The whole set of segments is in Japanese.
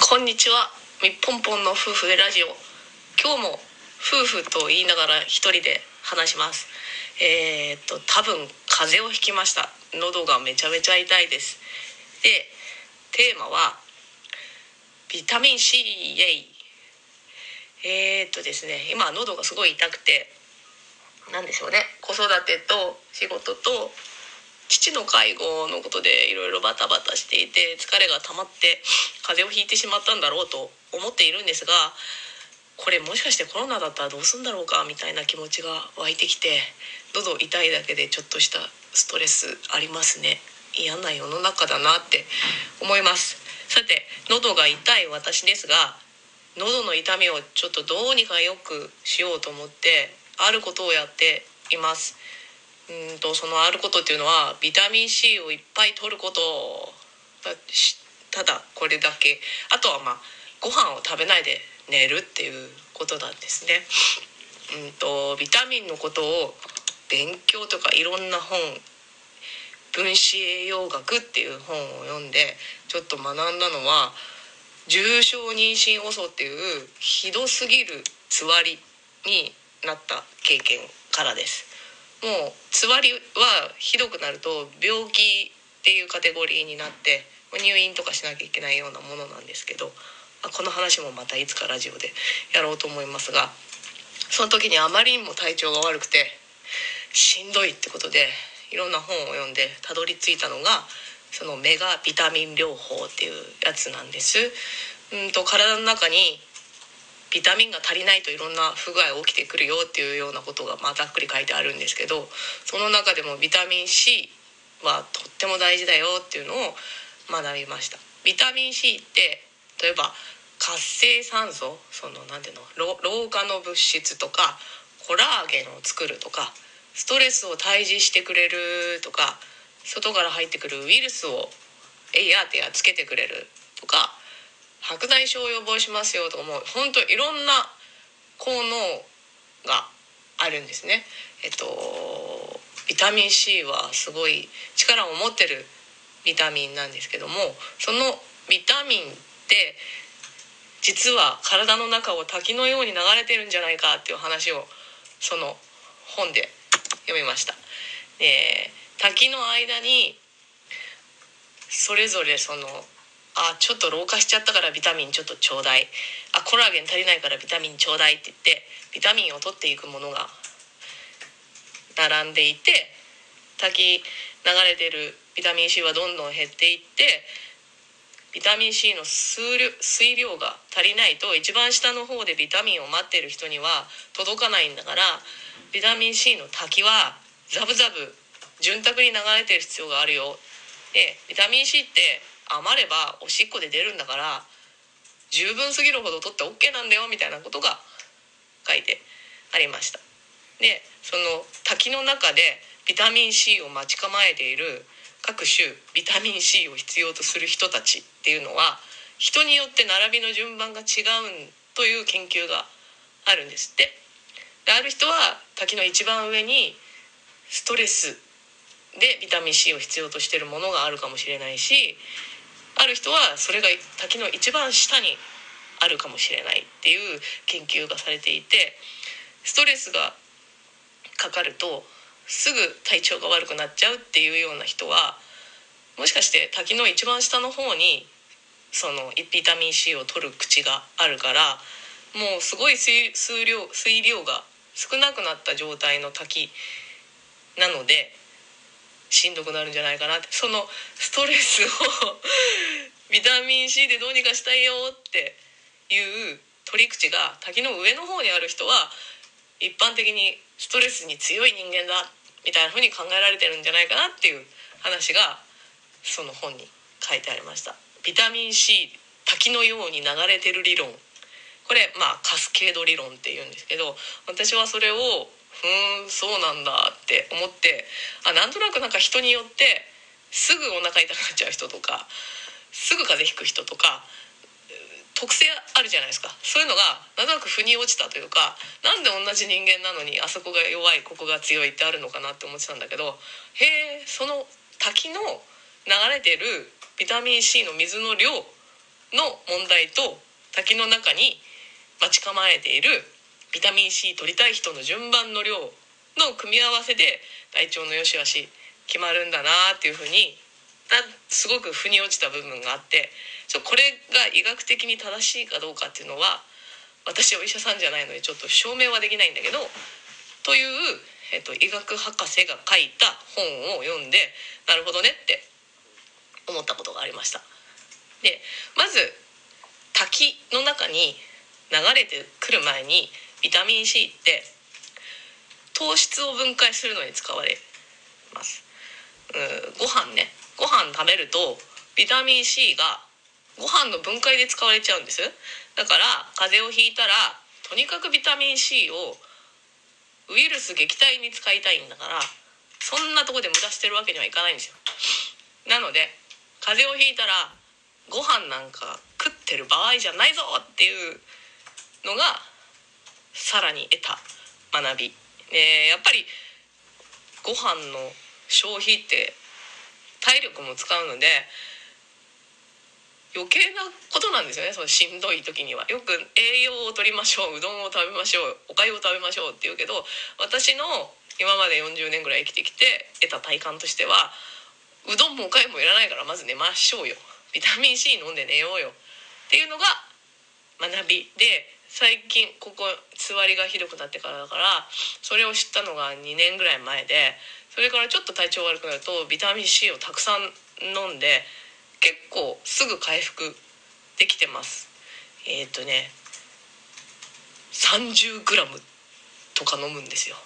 こんにちは。みっぽんぽんの夫婦ラジオ。今日も夫婦と言いながら一人で話します。えー、っと多分風邪をひきました。喉がめちゃめちゃ痛いです。でテーマはビタミン C イエイえー、っとですね今喉がすごい痛くてなんでしょうね。子育てと仕事と父の介護のことでいろいろバタバタしていて疲れが溜まって風邪をひいてしまったんだろうと思っているんですがこれもしかしてコロナだったらどうすんだろうかみたいな気持ちが湧いてきて喉痛いだけでちょっとしたストレスありますね。嫌な世の中だなって思います。さて喉が痛い私ですが喉の痛みをちょっとどうにかよくしようと思ってあることをやっています。うんとそのあることっていうのはビタミン C をいっぱい取ることただこれだけあとはまあご飯を食べないで寝るっていうことなんですね。うんとビタミンのことを勉強とかいろんな本分子栄養学っていう本を読んでちょっと学んだのは重症妊娠遅っていうひどすぎるつわりになった経験からです。もうつわりはひどくなると病気っていうカテゴリーになって入院とかしなきゃいけないようなものなんですけどこの話もまたいつかラジオでやろうと思いますがその時にあまりにも体調が悪くてしんどいってことでいろんな本を読んでたどり着いたのがそのメガビタミン療法っていうやつなんです。うんと体の中にビタミンが足りないといろんな不具合起きてくるよっていうようなことがまあざっくり書いてあるんですけどその中でもビタミン C はとっても大事だよっていうのを学びました。ビタミン C って例えば活性酸素そのなんていうの老化の物質とかコラーゲンを作るとかストレスを退治してくれるとか外から入ってくるウイルスをえいやってやっつけてくれるとか内障を予防しますよとかもう本当いろんな効能があるんですね。えっとビタミン C はすごい力を持ってるビタミンなんですけどもそのビタミンって実は体の中を滝のように流れてるんじゃないかっていう話をその本で読みました。で滝の間にそれぞれそのあちょっと老化しちゃったからビタミンちょっとちょうだい。あコラーゲン足りないからビタミンちょうだいって言ってビタミンを取っていくものが並んでいて滝流れてるビタミン C はどんどん減っていってビタミン C の数量水量が足りないと一番下の方でビタミンを待ってる人には届かないんだからビタミン C の滝はザブザブ潤沢に流れてる必要があるよ。でビタミン C って余ればおしっこで出るんだから十分すぎるほど取って OK なんだよみたいなことが書いてありました。でその滝の中でビタミン C を待ち構えている各種ビタミン C を必要とする人たちっていうのは人によって並びの順番が違うという研究があるんです。ってである人は滝の一番上にストレスでビタミン C を必要としてるものがあるかもしれないしある人はそれが滝の一番下にあるかもしれないっていう研究がされていてストレスがかかるとすぐ体調が悪くなっちゃうっていうような人はもしかして滝の一番下の方にそのビタミン C を取る口があるからもうすごい水量水量が少なくなった状態の滝なのでしんどくなるんじゃないかなってそのストレスをビタミン C でどうにかしたいよっていう取り口が滝の上の方にある人は一般的にストレスに強い人間だみたいな風に考えられてるんじゃないかなっていう話がその本に書いてありました。ビタミン C 滝のように流れてる理論。これまあカスケード理論っていうんですけど私はそれをふーんそうなんだって思ってあなんとなくなんか人によってすぐお腹痛くなっちゃう人とかすぐ風邪ひく人とか特性あるじゃないですか。そういうのがなんとなく腑に落ちたというかなんで同じ人間なのにあそこが弱いここが強いってあるのかなって思ってたんだけどへえその滝の流れてるビタミン C の水の量の問題と滝の中に待ち構えているビタミン C 取りたい人の順番の量の組み合わせで体調の良し悪し決まるんだなっていうふうにすごく腑に落ちた部分があってこれが医学的に正しいかどうかっていうのは私はお医者さんじゃないのでちょっと証明はできないんだけどという、えっと、医学博士が書いた本を読んでなるほどねって思ったことがありました。でまず滝の中に流れてくる前にビタミン C って糖質を分解するのに使われますうんご飯ねご飯食べるとビタミン C がご飯の分解で使われちゃうんです。だから風邪をひいたらとにかくビタミン C をウイルス撃退に使いたいんだからそんなとこで無駄してるわけにはいかないんですよ。なので風邪をひいたらご飯なんか食ってる場合じゃないぞっていうのがさらに得た学び。でやっぱりご飯の消費って体力も使うので余計なことなんですよね。そのしんどい時には。よく栄養をとりましょううどんを食べましょうおかゆを食べましょうって言うけど私の今まで40年ぐらい生きてきて得た体感としてはうどんもおかゆもいらないからまず寝ましょうよ。ビタミン C 飲んで寝ようよ。っていうのが学びで最近ここつわりがひどくなってからだからそれを知ったのが2年ぐらい前でそれからちょっと体調悪くなるとビタミン C をたくさん飲んで結構すぐ回復できてます。えっ、ー、とね 30g とか飲むんですよ。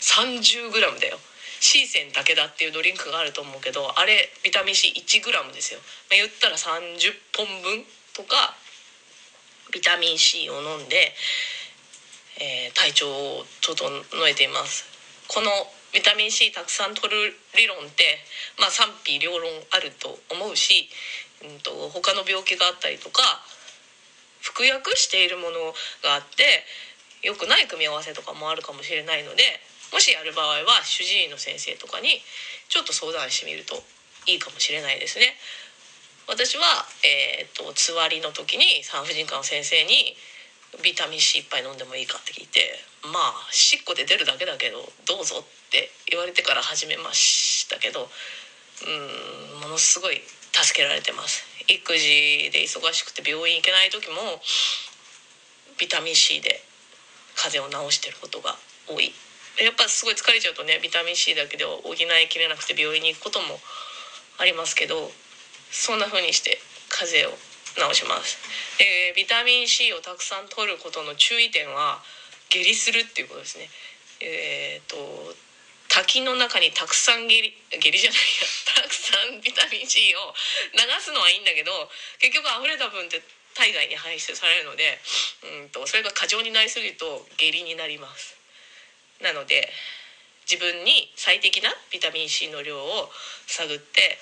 30g だよ。C 線だけだっていうドリンクがあると思うけどあれビタミン C1g ですよ、まあ、言ったら30本分とかビタミン C を飲んで、えー、体調を整えています。このビタミン C たくさん取る理論って、まあ、賛否両論あると思うし、うんと、他の病気があったりとか服薬しているものがあって良くない組み合わせとかもあるかもしれないのでもしやる場合は主治医の先生とかにちょっと相談してみるといいかもしれないですね。私は、えーと、つわりの時に産婦人科の先生にビタミン C いっぱい飲んでもいいかって聞いてまあしっこで出るだけだけどどうぞって言われてから始めましたけどうんものすごい助けられてます。育児で忙しくて病院行けない時もビタミン C で風邪を治してることが多い。やっぱすごい疲れちゃうとねビタミン C だけでは補いきれなくて病院に行くこともありますけどそんな風にして風邪を治します。でビタミン C をたくさん取ることの注意点は下痢するっていうことですね。えっ、ー、と滝の中にたくさん下痢下痢じゃないや たくさんビタミン C を流すのはいいんだけど結局溢れた分って体外に排出されるのでうんとそれが過剰になりすぎると下痢になります。なので自分に最適なビタミン C の量を探って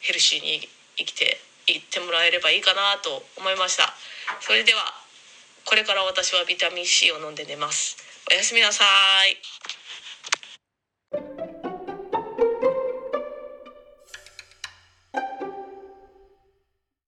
ヘルシーに生きて言ってもらえればいいかなと思いました。それではこれから私はビタミン C を飲んで寝ます。おやすみなさい。